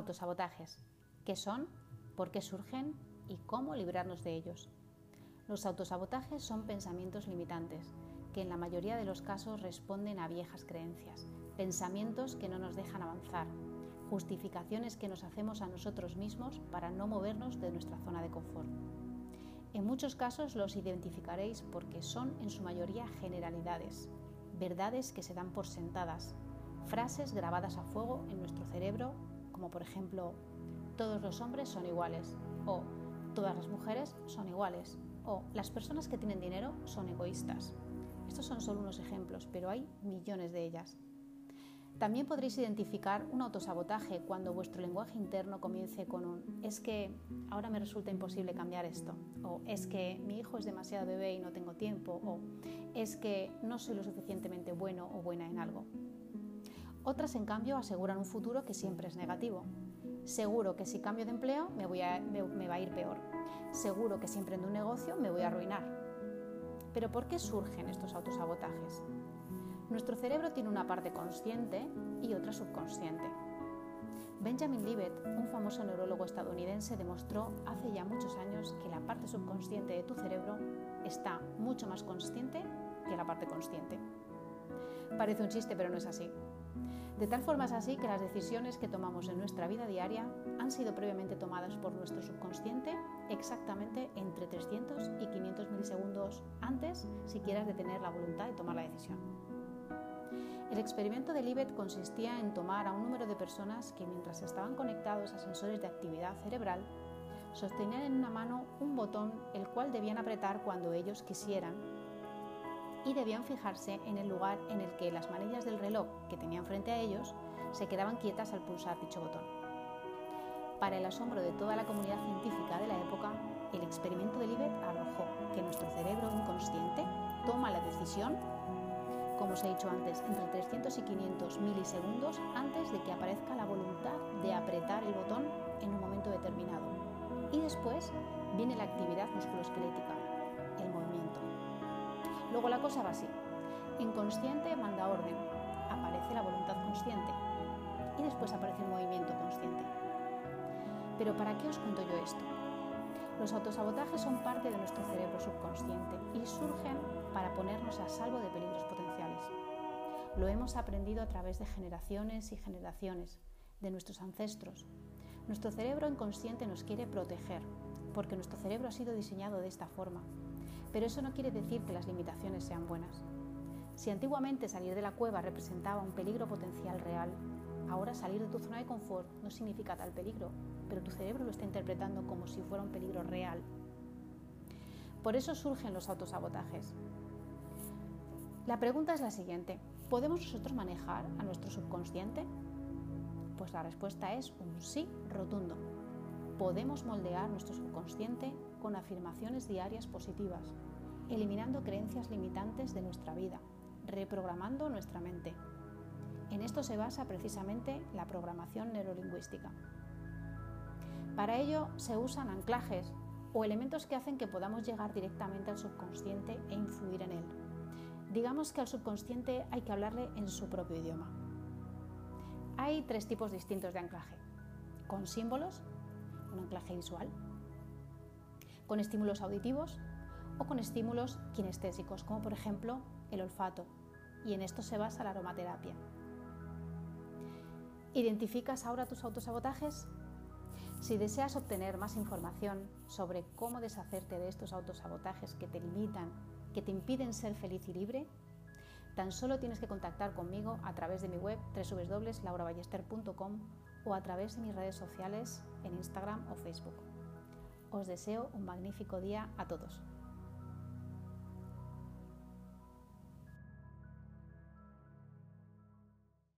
Autosabotajes. ¿Qué son? ¿Por qué surgen? ¿Y cómo librarnos de ellos? Los autosabotajes son pensamientos limitantes que en la mayoría de los casos responden a viejas creencias, pensamientos que no nos dejan avanzar, justificaciones que nos hacemos a nosotros mismos para no movernos de nuestra zona de confort. En muchos casos los identificaréis porque son en su mayoría generalidades, verdades que se dan por sentadas, frases grabadas a fuego en nuestro cerebro, como por ejemplo, todos los hombres son iguales, o todas las mujeres son iguales, o las personas que tienen dinero son egoístas. Estos son solo unos ejemplos, pero hay millones de ellas. También podréis identificar un autosabotaje cuando vuestro lenguaje interno comience con un es que ahora me resulta imposible cambiar esto, o es que mi hijo es demasiado bebé y no tengo tiempo, o es que no soy lo suficientemente bueno o buena en algo. Otras, en cambio, aseguran un futuro que siempre es negativo. Seguro que si cambio de empleo me, voy me va a ir peor. Seguro que si emprendo un negocio me voy a arruinar. Pero ¿por qué surgen estos autosabotajes? Nuestro cerebro tiene una parte consciente y otra subconsciente. Benjamin Libet, un famoso neurólogo estadounidense, demostró hace ya muchos años que la parte subconsciente de tu cerebro está mucho más consciente que la parte consciente. Parece un chiste, pero no es así. De tal forma es así que las decisiones que tomamos en nuestra vida diaria han sido previamente tomadas por nuestro subconsciente exactamente entre 300 y 500 milisegundos antes siquiera de tener la voluntad de tomar la decisión. El experimento de Libet consistía en tomar a un número de personas que mientras estaban conectados a sensores de actividad cerebral, sostenían en una mano un botón el cual debían apretar cuando ellos quisieran y debían fijarse en el lugar en el que las manillas del reloj que tenían frente a ellos se quedaban quietas al pulsar dicho botón. Para el asombro de toda la comunidad científica de la época, el experimento de Libet arrojó que nuestro cerebro inconsciente toma la decisión como os he dicho antes, entre 300 y 500 milisegundos antes de que aparezca la voluntad de apretar el botón en un momento determinado. Y después viene la actividad musculoesquelética, el movimiento. Luego la cosa va así. Inconsciente manda orden, aparece la voluntad consciente y después aparece el movimiento consciente. Pero ¿para qué os cuento yo esto? Los autosabotajes son parte de nuestro cerebro subconsciente y surgen para ponernos a salvo de peligros potenciales. Lo hemos aprendido a través de generaciones y generaciones, de nuestros ancestros. Nuestro cerebro inconsciente nos quiere proteger, porque nuestro cerebro ha sido diseñado de esta forma. Pero eso no quiere decir que las limitaciones sean buenas. Si antiguamente salir de la cueva representaba un peligro potencial real, ahora salir de tu zona de confort no significa tal peligro, pero tu cerebro lo está interpretando como si fuera un peligro real. Por eso surgen los autosabotajes. La pregunta es la siguiente, ¿podemos nosotros manejar a nuestro subconsciente? Pues la respuesta es un sí rotundo. Podemos moldear nuestro subconsciente con afirmaciones diarias positivas, eliminando creencias limitantes de nuestra vida, reprogramando nuestra mente. En esto se basa precisamente la programación neurolingüística. Para ello se usan anclajes o elementos que hacen que podamos llegar directamente al subconsciente e influir en él. Digamos que al subconsciente hay que hablarle en su propio idioma. Hay tres tipos distintos de anclaje. Con símbolos, un anclaje visual, con estímulos auditivos o con estímulos kinestésicos, como por ejemplo el olfato, y en esto se basa la aromaterapia. ¿Identificas ahora tus autosabotajes? Si deseas obtener más información sobre cómo deshacerte de estos autosabotajes que te limitan, que te impiden ser feliz y libre, tan solo tienes que contactar conmigo a través de mi web www.lauraballester.com o a través de mis redes sociales en Instagram o Facebook. Os deseo un magnífico día a todos.